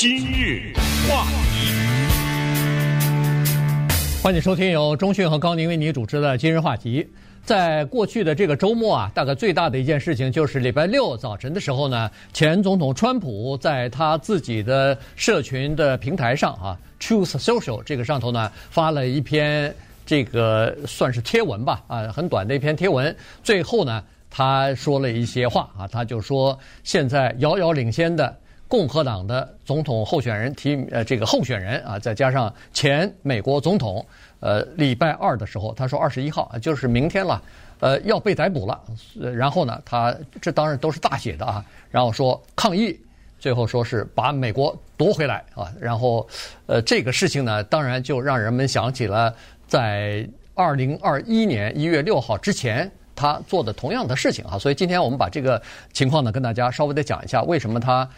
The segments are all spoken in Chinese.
今日话题，欢迎收听由中讯和高宁为你主持的今日话题。在过去的这个周末啊，大概最大的一件事情就是礼拜六早晨的时候呢，前总统川普在他自己的社群的平台上啊，Truth Social 这个上头呢，发了一篇这个算是贴文吧，啊，很短的一篇贴文。最后呢，他说了一些话啊，他就说现在遥遥领先的共和党的总统候选人提呃这个候选人啊，再加上前美国总统。呃，礼拜二的时候，他说二十一号，就是明天了，呃，要被逮捕了。然后呢，他这当然都是大写的啊。然后说抗议，最后说是把美国夺回来啊。然后，呃，这个事情呢，当然就让人们想起了在二零二一年一月六号之前。他做的同样的事情啊，所以今天我们把这个情况呢跟大家稍微的讲一下，为什么他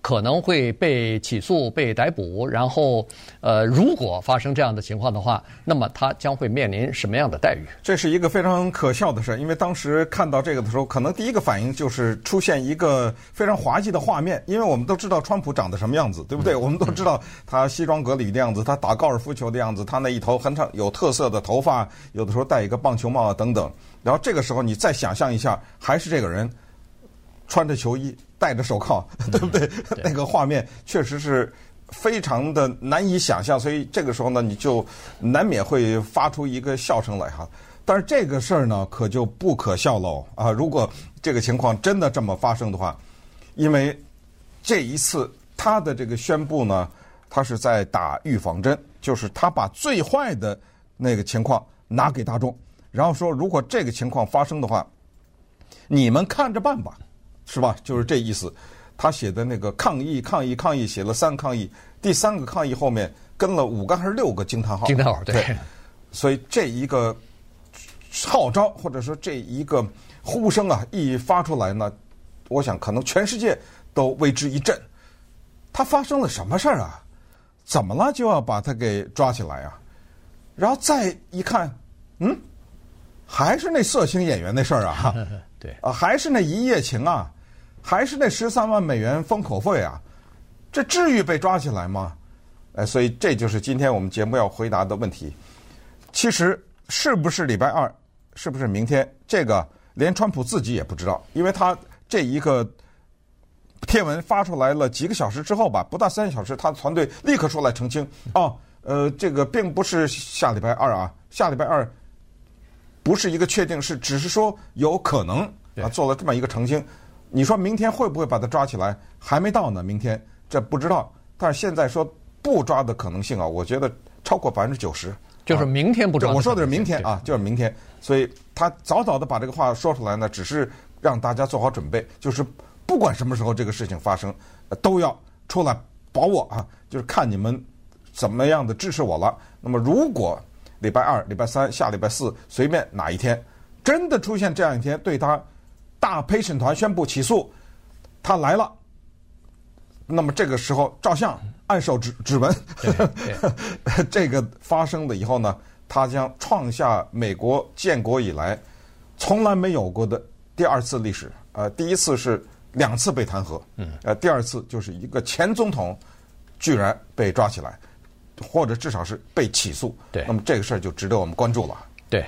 可能会被起诉、被逮捕，然后呃，如果发生这样的情况的话，那么他将会面临什么样的待遇？这是一个非常可笑的事，因为当时看到这个的时候，可能第一个反应就是出现一个非常滑稽的画面，因为我们都知道川普长得什么样子，对不对？我们都知道他西装革履的样子，他打高尔夫球的样子，他那一头很长有特色的头发，有的时候戴一个棒球帽啊等等。然后这个时候，你再想象一下，还是这个人穿着球衣、戴着手铐，对不对？嗯、对那个画面确实是非常的难以想象，所以这个时候呢，你就难免会发出一个笑声来哈。但是这个事儿呢，可就不可笑喽啊！如果这个情况真的这么发生的话，因为这一次他的这个宣布呢，他是在打预防针，就是他把最坏的那个情况拿给大众。然后说，如果这个情况发生的话，你们看着办吧，是吧？就是这意思。他写的那个抗议、抗议、抗议，写了三个抗议，第三个抗议后面跟了五个还是六个惊叹号？惊叹号，对。对。所以这一个号召或者说这一个呼声啊，一发出来呢，我想可能全世界都为之一振。他发生了什么事儿啊？怎么了就要把他给抓起来啊？然后再一看，嗯。还是那色情演员那事儿啊，对啊，还是那一夜情啊，还是那十三万美元封口费啊，这至于被抓起来吗？哎，所以这就是今天我们节目要回答的问题。其实是不是礼拜二，是不是明天，这个连川普自己也不知道，因为他这一个贴文发出来了几个小时之后吧，不到三小时，他的团队立刻出来澄清，哦，呃，这个并不是下礼拜二啊，下礼拜二。不是一个确定，是只是说有可能啊，做了这么一个澄清。你说明天会不会把他抓起来？还没到呢，明天这不知道。但是现在说不抓的可能性啊，我觉得超过百分之九十。就是明天不抓。我说的是明天啊，就是明天。所以他早早的把这个话说出来呢，只是让大家做好准备，就是不管什么时候这个事情发生，都要出来保我啊，就是看你们怎么样的支持我了。那么如果。礼拜二、礼拜三、下礼拜四，随便哪一天，真的出现这样一天，对他大陪审团宣布起诉，他来了，那么这个时候照相、按手指指纹，这个发生了以后呢，他将创下美国建国以来从来没有过的第二次历史。呃，第一次是两次被弹劾，呃，第二次就是一个前总统居然被抓起来。或者至少是被起诉，对，那么这个事儿就值得我们关注了。对，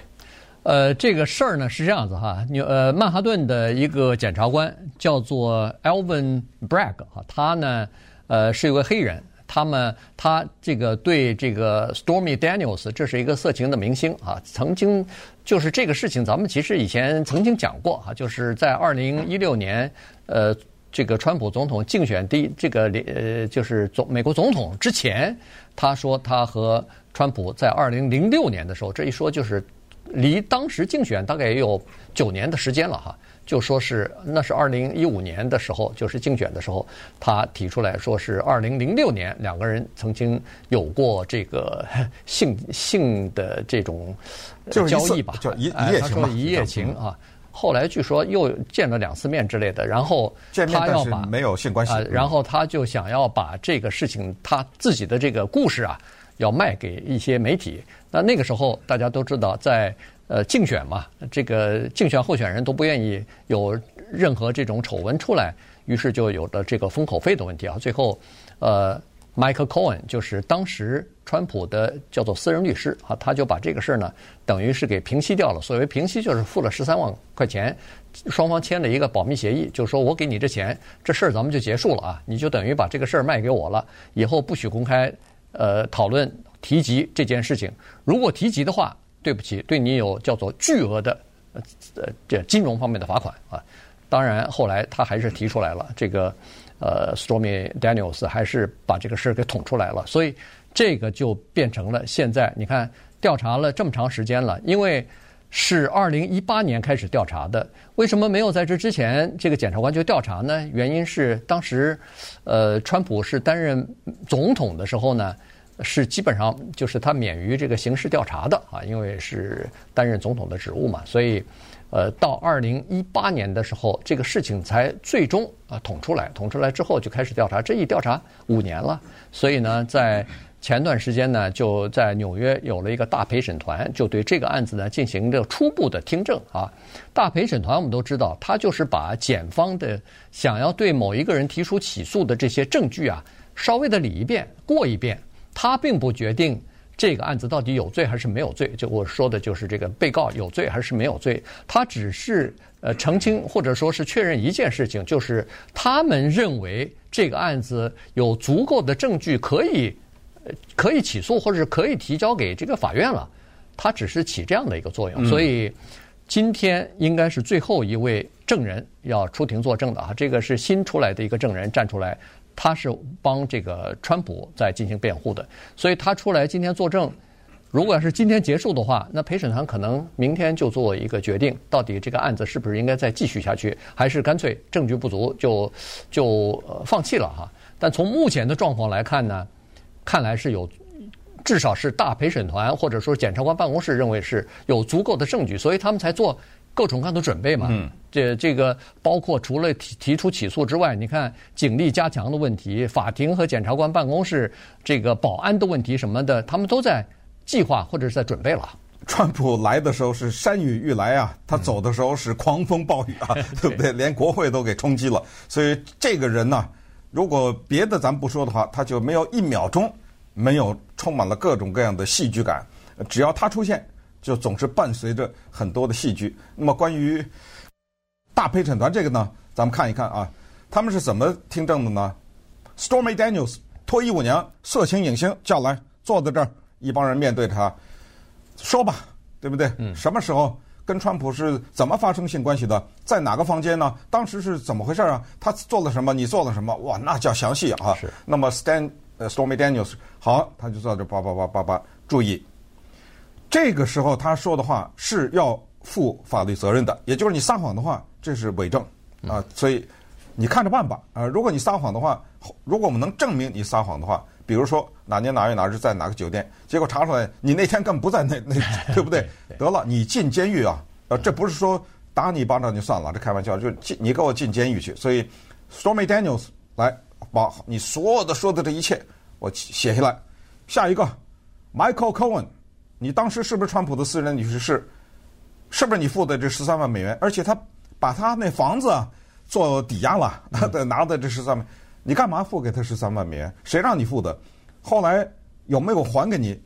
呃，这个事儿呢是这样子哈，呃，曼哈顿的一个检察官叫做 Alvin Bragg 哈，他呢，呃，是一位黑人，他们他这个对这个 Stormy Daniels，这是一个色情的明星啊，曾经就是这个事情，咱们其实以前曾经讲过哈，就是在二零一六年，呃。这个川普总统竞选第这个呃，就是总美国总统之前，他说他和川普在二零零六年的时候，这一说就是离当时竞选大概也有九年的时间了哈，就说是那是二零一五年的时候，就是竞选的时候，他提出来说是二零零六年两个人曾经有过这个 性性的这种交易吧，叫一一夜情嘛，一夜情啊。后来据说又见了两次面之类的，然后他要把没有性关系，然后他就想要把这个事情他自己的这个故事啊，要卖给一些媒体。那那个时候大家都知道，在呃竞选嘛，这个竞选候选人都不愿意有任何这种丑闻出来，于是就有了这个封口费的问题啊。最后。呃，Michael Cohen 就是当时川普的叫做私人律师啊，他就把这个事儿呢，等于是给平息掉了。所谓平息，就是付了十三万块钱，双方签了一个保密协议，就是说我给你这钱，这事儿咱们就结束了啊，你就等于把这个事儿卖给我了，以后不许公开呃讨论提及这件事情。如果提及的话，对不起，对你有叫做巨额的呃这金融方面的罚款啊。当然，后来他还是提出来了，这个呃，Stormy Daniels 还是把这个事儿给捅出来了，所以这个就变成了现在你看调查了这么长时间了，因为是二零一八年开始调查的，为什么没有在这之前这个检察官就调查呢？原因是当时呃，川普是担任总统的时候呢，是基本上就是他免于这个刑事调查的啊，因为是担任总统的职务嘛，所以。呃，到二零一八年的时候，这个事情才最终啊捅出来。捅出来之后就开始调查，这一调查五年了。所以呢，在前段时间呢，就在纽约有了一个大陪审团，就对这个案子呢进行这个初步的听证啊。大陪审团我们都知道，他就是把检方的想要对某一个人提出起诉的这些证据啊，稍微的理一遍、过一遍，他并不决定。这个案子到底有罪还是没有罪？就我说的就是这个被告有罪还是没有罪？他只是呃澄清或者说是确认一件事情，就是他们认为这个案子有足够的证据可以呃可以起诉或者是可以提交给这个法院了。他只是起这样的一个作用。所以今天应该是最后一位证人要出庭作证的啊，这个是新出来的一个证人站出来。他是帮这个川普在进行辩护的，所以他出来今天作证。如果要是今天结束的话，那陪审团可能明天就做一个决定，到底这个案子是不是应该再继续下去，还是干脆证据不足就就放弃了哈。但从目前的状况来看呢，看来是有，至少是大陪审团或者说检察官办公室认为是有足够的证据，所以他们才做。各种各样的准备嘛，嗯，这这个包括除了提提出起诉之外，你看警力加强的问题，法庭和检察官办公室这个保安的问题什么的，他们都在计划或者是在准备了。川普来的时候是山雨欲来啊，他走的时候是狂风暴雨啊，嗯、对不对？连国会都给冲击了。所以这个人呢，如果别的咱不说的话，他就没有一秒钟没有充满了各种各样的戏剧感。只要他出现。就总是伴随着很多的戏剧。那么关于大陪审团这个呢，咱们看一看啊，他们是怎么听证的呢？Stormy Daniels 脱衣舞娘、色情影星叫来坐在这儿，一帮人面对他，说吧，对不对？嗯。什么时候跟川普是怎么发生性关系的？在哪个房间呢？当时是怎么回事啊？他做了什么？你做了什么？哇，那叫详细啊。是。那么 Stan 呃 Stormy Daniels 好，他就坐这叭叭叭叭叭，注意。这个时候他说的话是要负法律责任的，也就是你撒谎的话，这是伪证啊，所以你看着办吧啊。如果你撒谎的话，如果我们能证明你撒谎的话，比如说哪年哪月哪日在哪个酒店，结果查出来你那天根本不在那那，对不对？得了，你进监狱啊！呃，这不是说打你一巴掌就算了，这开玩笑，就进你给我进监狱去。所以，Stormy Daniels 来把你所有的说的这一切我写下来。下一个，Michael Cohen。你当时是不是川普的私人律师？是，是不是你付的这十三万美元？而且他把他那房子做抵押了，他的 拿的这十三万，你干嘛付给他十三万美元？谁让你付的？后来有没有还给你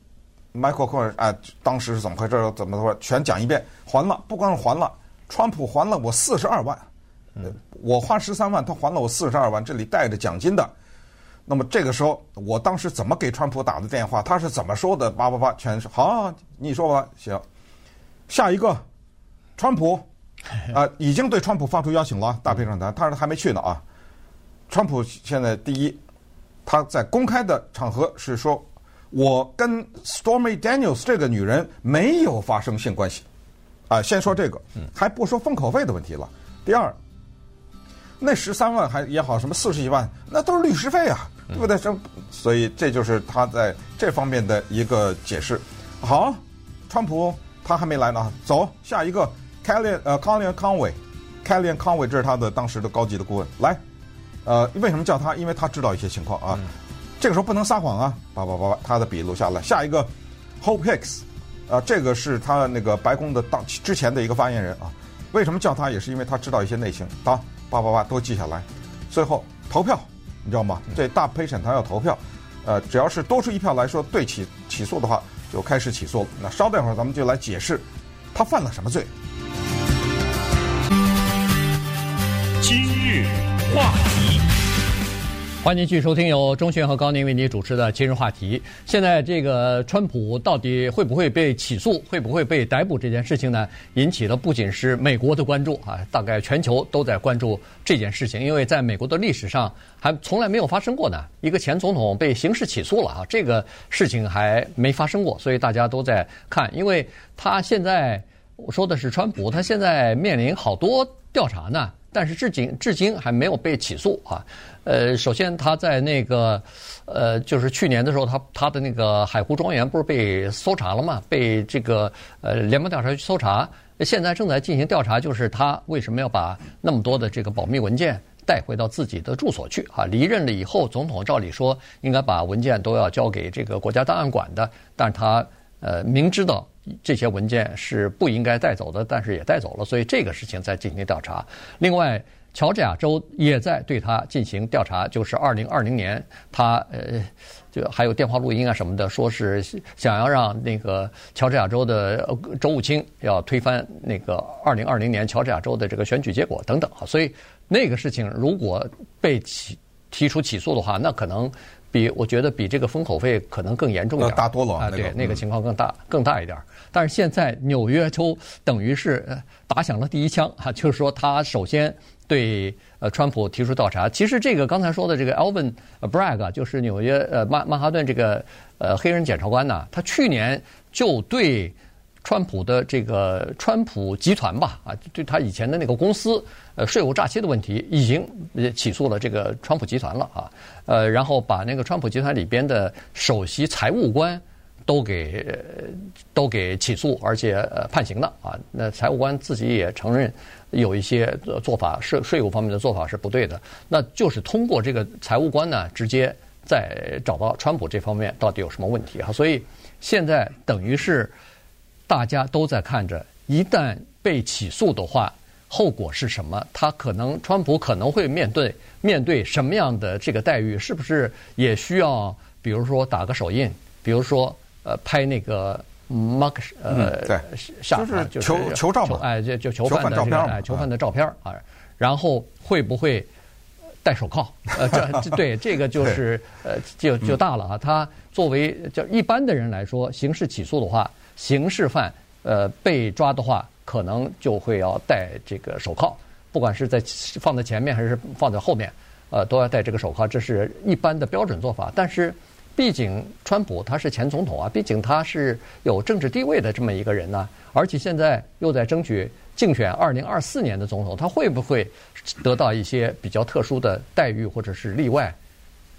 ？Michael Cohen 哎，当时是怎么回事？怎么说？全讲一遍。还了，不光是还了，川普还了我四十二万，我花十三万，他还了我四十二万，这里带着奖金的。那么这个时候，我当时怎么给川普打的电话？他是怎么说的？叭叭叭，全是好，你说吧，行。下一个，川普 啊、呃，已经对川普发出邀请了，大陪审团，他还没去呢啊。川普现在第一，他在公开的场合是说，我跟 Stormy Daniels 这个女人没有发生性关系啊、呃。先说这个，还不说封口费的问题了。第二，那十三万还也好，什么四十几万，那都是律师费啊。对不对？这所以这就是他在这方面的一个解释。好，川普他还没来呢，走下一个，Kellyanne 呃，Kellyanne Conway，Kellyanne Conway 这是他的当时的高级的顾问。来，呃，为什么叫他？因为他知道一些情况啊。嗯、这个时候不能撒谎啊！叭叭叭叭，他的笔录下来。下一个，Hope Hicks，啊、呃，这个是他那个白宫的当之前的一个发言人啊。为什么叫他？也是因为他知道一些内情。好，叭叭叭都记下来。最后投票。你知道吗？这大陪审团要投票，呃，只要是多出一票来说对起起诉的话，就开始起诉了。那稍等一会儿，咱们就来解释他犯了什么罪。今日话题。欢迎继续收听由钟迅和高宁为你主持的今日话题。现在这个川普到底会不会被起诉，会不会被逮捕这件事情呢，引起了不仅是美国的关注啊，大概全球都在关注这件事情。因为在美国的历史上还从来没有发生过呢，一个前总统被刑事起诉了啊，这个事情还没发生过，所以大家都在看。因为他现在我说的是川普，他现在面临好多调查呢。但是至今至今还没有被起诉啊，呃，首先他在那个，呃，就是去年的时候，他他的那个海湖庄园不是被搜查了嘛？被这个呃联邦调查局搜查，现在正在进行调查，就是他为什么要把那么多的这个保密文件带回到自己的住所去啊？离任了以后，总统照理说应该把文件都要交给这个国家档案馆的，但是他呃明知道。这些文件是不应该带走的，但是也带走了，所以这个事情在进行调查。另外，乔治亚州也在对他进行调查，就是二零二零年，他呃，就还有电话录音啊什么的，说是想要让那个乔治亚州的州务卿要推翻那个二零二零年乔治亚州的这个选举结果等等啊。所以那个事情如果被起提出起诉的话，那可能。比我觉得比这个封口费可能更严重一点，大多了啊！对，那个、情况更大、嗯、更大一点。但是现在纽约州等于是打响了第一枪啊，就是说他首先对呃川普提出调查。其实这个刚才说的这个 Alvin Bragg 就是纽约呃曼曼哈顿这个呃黑人检察官呐，他去年就对。川普的这个川普集团吧，啊，对他以前的那个公司，呃，税务诈欺的问题，已经起诉了这个川普集团了啊，呃，然后把那个川普集团里边的首席财务官都给都给起诉，而且呃判刑了啊。那财务官自己也承认有一些做法税税务方面的做法是不对的，那就是通过这个财务官呢，直接再找到川普这方面到底有什么问题啊。所以现在等于是。大家都在看着，一旦被起诉的话，后果是什么？他可能，川普可能会面对面对什么样的这个待遇？是不是也需要，比如说打个手印，比如说呃拍那个 mark 呃、嗯、对下就是囚囚照嘛，哎就就囚犯的这个哎囚犯的照片啊，然后会不会戴手铐？呃这对这个就是呃就就大了啊。他作为就一般的人来说，刑事起诉的话。刑事犯，呃，被抓的话，可能就会要戴这个手铐，不管是在放在前面还是放在后面，呃，都要戴这个手铐，这是一般的标准做法。但是，毕竟川普他是前总统啊，毕竟他是有政治地位的这么一个人呢，而且现在又在争取竞选二零二四年的总统，他会不会得到一些比较特殊的待遇或者是例外？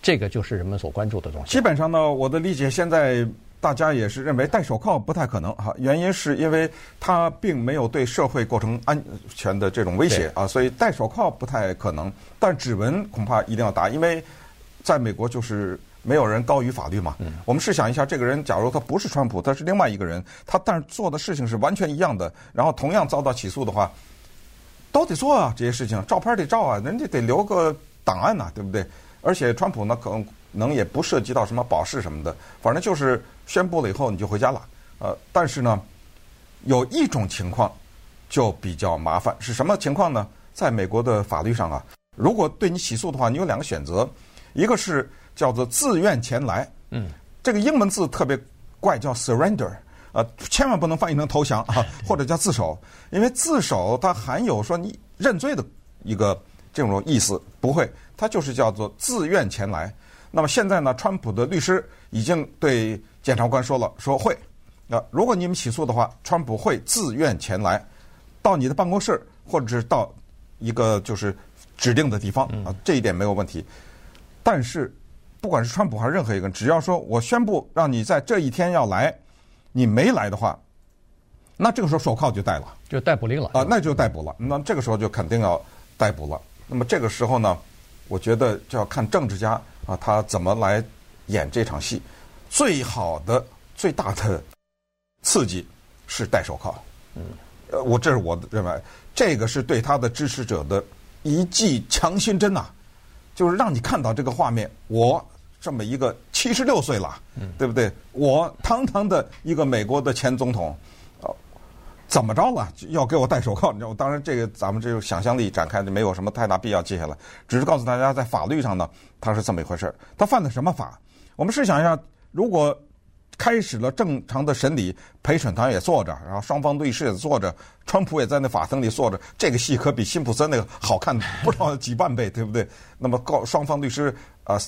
这个就是人们所关注的东西。基本上呢，我的理解现在。大家也是认为戴手铐不太可能哈，原因是因为他并没有对社会构成安全的这种威胁啊，所以戴手铐不太可能。但指纹恐怕一定要打，因为在美国就是没有人高于法律嘛。我们试想一下，这个人假如他不是川普，他是另外一个人，他但是做的事情是完全一样的，然后同样遭到起诉的话，都得做啊这些事情，照片得照啊，人家得留个档案呐，对不对？而且川普呢，可能。能也不涉及到什么保释什么的，反正就是宣布了以后你就回家了。呃，但是呢，有一种情况就比较麻烦，是什么情况呢？在美国的法律上啊，如果对你起诉的话，你有两个选择，一个是叫做自愿前来，嗯，这个英文字特别怪，叫 surrender，呃，千万不能翻译成投降啊，或者叫自首，因为自首它含有说你认罪的一个这种意思，不会，它就是叫做自愿前来。那么现在呢，川普的律师已经对检察官说了，说会，啊如果你们起诉的话，川普会自愿前来，到你的办公室或者是到一个就是指定的地方啊，这一点没有问题。但是，不管是川普还是任何一个人，只要说我宣布让你在这一天要来，你没来的话，那这个时候手铐就戴了，就逮捕令了啊，那就逮捕了。那这个时候就肯定要逮捕了。那么这个时候呢，我觉得就要看政治家。啊，他怎么来演这场戏？最好的、最大的刺激是戴手铐。嗯，呃，我这是我认为，这个是对他的支持者的一剂强心针呐。就是让你看到这个画面，我这么一个七十六岁了，对不对？我堂堂的一个美国的前总统，哦，怎么着了？要给我戴手铐？你知道？当然，这个咱们这个想象力展开就没有什么太大必要。接下来，只是告诉大家，在法律上呢，他是这么一回事。他犯的什么法？我们试想一下，如果。开始了正常的审理，陪审团也坐着，然后双方律师也坐着，川普也在那法庭里坐着。这个戏可比辛普森那个好看不知道几万倍，对不对？那么告双方律师啊，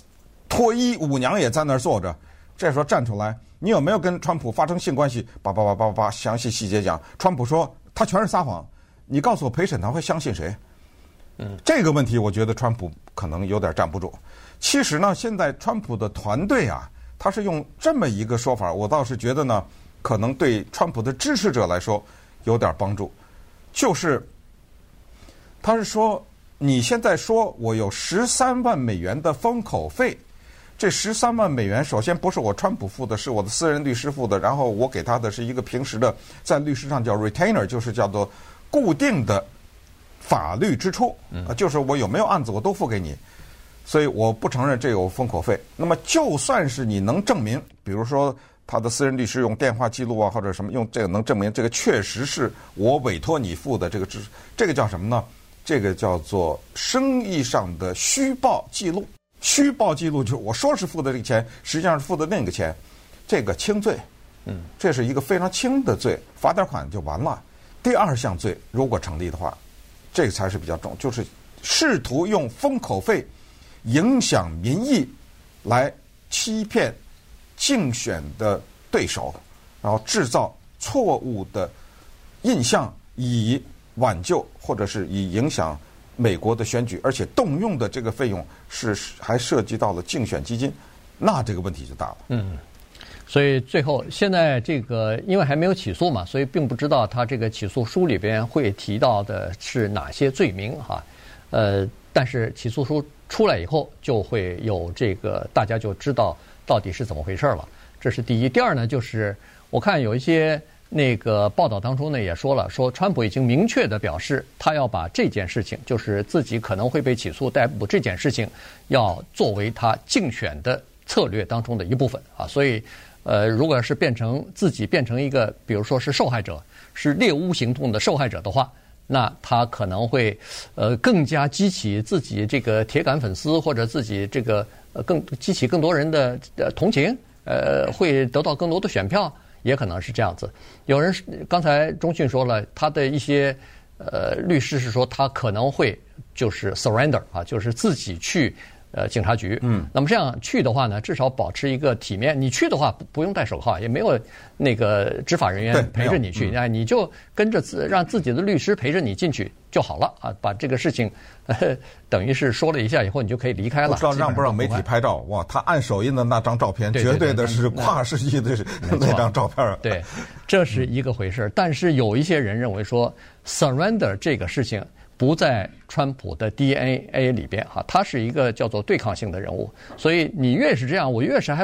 脱衣舞娘也在那儿坐着。这时候站出来，你有没有跟川普发生性关系？叭叭叭叭叭，详细细节讲。川普说他全是撒谎。你告诉我，陪审团会相信谁？嗯，这个问题我觉得川普可能有点站不住。其实呢，现在川普的团队啊。他是用这么一个说法，我倒是觉得呢，可能对川普的支持者来说有点帮助。就是，他是说，你现在说我有十三万美元的封口费，这十三万美元首先不是我川普付的，是我的私人律师付的，然后我给他的是一个平时的，在律师上叫 retainer，就是叫做固定的法律支出，啊，就是我有没有案子我都付给你。所以我不承认这有封口费。那么就算是你能证明，比如说他的私人律师用电话记录啊，或者什么用这个能证明这个确实是我委托你付的这个支，这个叫什么呢？这个叫做生意上的虚报记录。虚报记录就是我说是付的这个钱，实际上是付的那个钱，这个轻罪。嗯，这是一个非常轻的罪，罚点款就完了。第二项罪如果成立的话，这个才是比较重，就是试图用封口费。影响民意，来欺骗竞选的对手，然后制造错误的印象，以挽救或者是以影响美国的选举，而且动用的这个费用是还涉及到了竞选基金，那这个问题就大了。嗯，所以最后现在这个因为还没有起诉嘛，所以并不知道他这个起诉书里边会提到的是哪些罪名哈，呃，但是起诉书。出来以后就会有这个，大家就知道到底是怎么回事了。这是第一。第二呢，就是我看有一些那个报道当中呢也说了，说川普已经明确地表示，他要把这件事情，就是自己可能会被起诉逮捕这件事情，要作为他竞选的策略当中的一部分啊。所以，呃，如果是变成自己变成一个，比如说是受害者，是猎巫行动的受害者的话。那他可能会，呃，更加激起自己这个铁杆粉丝，或者自己这个呃更激起更多人的呃同情，呃，会得到更多的选票，也可能是这样子。有人刚才中讯说了，他的一些呃律师是说他可能会就是 surrender 啊，就是自己去。呃，警察局。嗯，那么这样去的话呢，至少保持一个体面。你去的话不不用戴手铐，也没有那个执法人员陪着你去，哎，你就跟着自让自己的律师陪着你进去就好了啊。把这个事情，呃，等于是说了一下以后，你就可以离开了。不知道让不让媒体拍照？哇，他按手印的那张照片，绝对的是跨世纪的那张照片。对，这是一个回事。但是有一些人认为说，surrender 这个事情。不在川普的 DNA 里边哈，他是一个叫做对抗性的人物，所以你越是这样，我越是还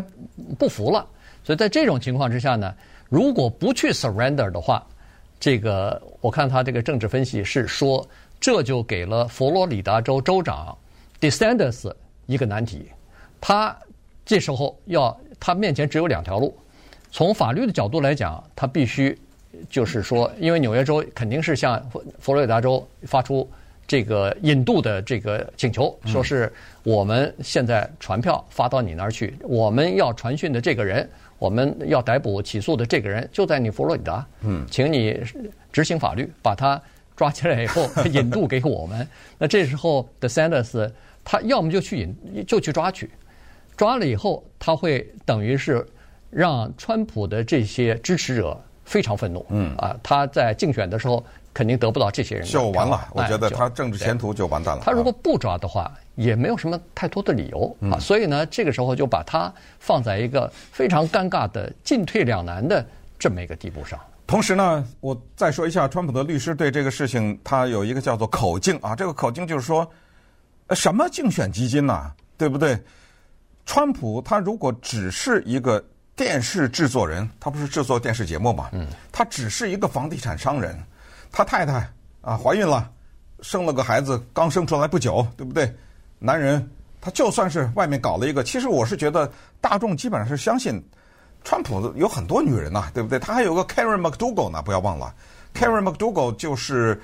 不服了。所以在这种情况之下呢，如果不去 surrender 的话，这个我看他这个政治分析是说，这就给了佛罗里达州州长 DeSantis 一个难题，他这时候要他面前只有两条路，从法律的角度来讲，他必须。就是说，因为纽约州肯定是向佛罗里达州发出这个引渡的这个请求，说是我们现在传票发到你那儿去，我们要传讯的这个人，我们要逮捕起诉的这个人就在你佛罗里达，嗯，请你执行法律，把他抓起来以后 引渡给我们。那这时候，DeSantis 他要么就去引，就去抓取，抓了以后，他会等于是让川普的这些支持者。非常愤怒，嗯啊，他在竞选的时候肯定得不到这些人，就完了。我觉得他政治前途就完蛋了。他如果不抓的话，也没有什么太多的理由啊。所以呢，这个时候就把他放在一个非常尴尬的进退两难的这么一个地步上。同时呢，我再说一下，川普的律师对这个事情，他有一个叫做口径啊。这个口径就是说，什么竞选基金呐，对不对？川普他如果只是一个。电视制作人，他不是制作电视节目嘛？嗯，他只是一个房地产商人，他太太啊怀孕了，生了个孩子，刚生出来不久，对不对？男人他就算是外面搞了一个，其实我是觉得大众基本上是相信，川普有很多女人呐、啊，对不对？他还有个 Karen McDougal 呢，不要忘了，Karen McDougal 就是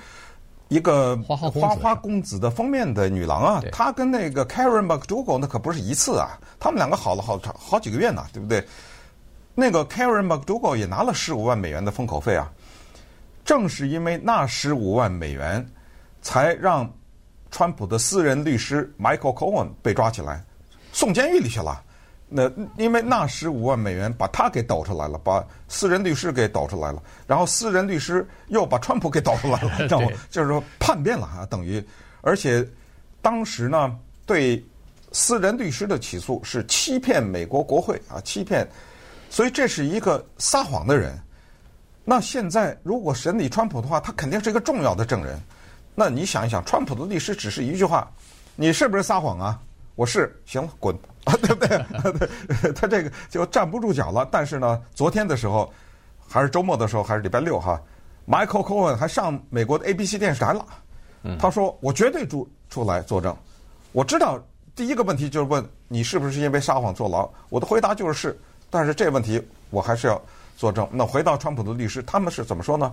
一个花花公子的封面的女郎啊。她跟那个 Karen McDougal 那可不是一次啊，他们两个好了好长好几个月呢，对不对？那个 Karen McDougal 也拿了十五万美元的封口费啊。正是因为那十五万美元，才让。川普的私人律师 Michael Cohen 被抓起来，送监狱里去了。那因为那十五万美元把他给抖出来了，把私人律师给抖出来了，然后私人律师又把川普给抖出来了，知道吗？就是说叛变了啊，等于。而且当时呢，对私人律师的起诉是欺骗美国国会啊，欺骗。所以这是一个撒谎的人。那现在如果审理川普的话，他肯定是一个重要的证人。那你想一想，川普的律师只是一句话，你是不是撒谎啊？我是，行了，滚，对不对？他这个就站不住脚了。但是呢，昨天的时候，还是周末的时候，还是礼拜六哈，Michael Cohen 还上美国的 ABC 电视台了。他说：“我绝对出出来作证。我知道第一个问题就是问你是不是因为撒谎坐牢。我的回答就是是，但是这问题我还是要作证。那回到川普的律师，他们是怎么说呢？”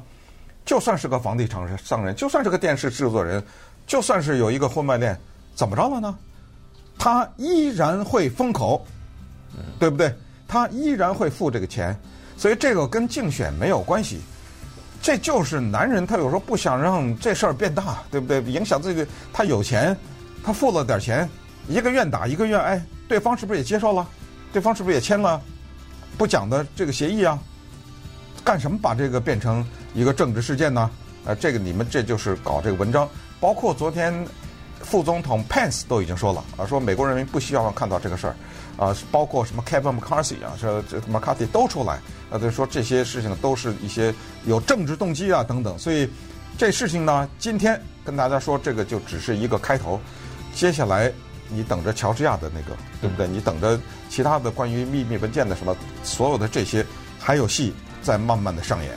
就算是个房地产商人，就算是个电视制作人，就算是有一个婚外恋，怎么着了呢？他依然会封口，对不对？他依然会付这个钱，所以这个跟竞选没有关系。这就是男人，他有时候不想让这事儿变大，对不对？影响自己。他有钱，他付了点钱，一个愿打一个愿挨，对方是不是也接受了？对方是不是也签了不讲的这个协议啊？干什么把这个变成一个政治事件呢？呃，这个你们这就是搞这个文章，包括昨天副总统 Pence 都已经说了啊，说美国人民不需要看到这个事儿啊，包括什么 Kevin McCarthy 啊，说这 McCarthy 都出来啊，就说这些事情都是一些有政治动机啊等等，所以这事情呢，今天跟大家说这个就只是一个开头，接下来你等着乔治亚的那个，对不对？你等着其他的关于秘密文件的什么，所有的这些还有戏。在慢慢的上演。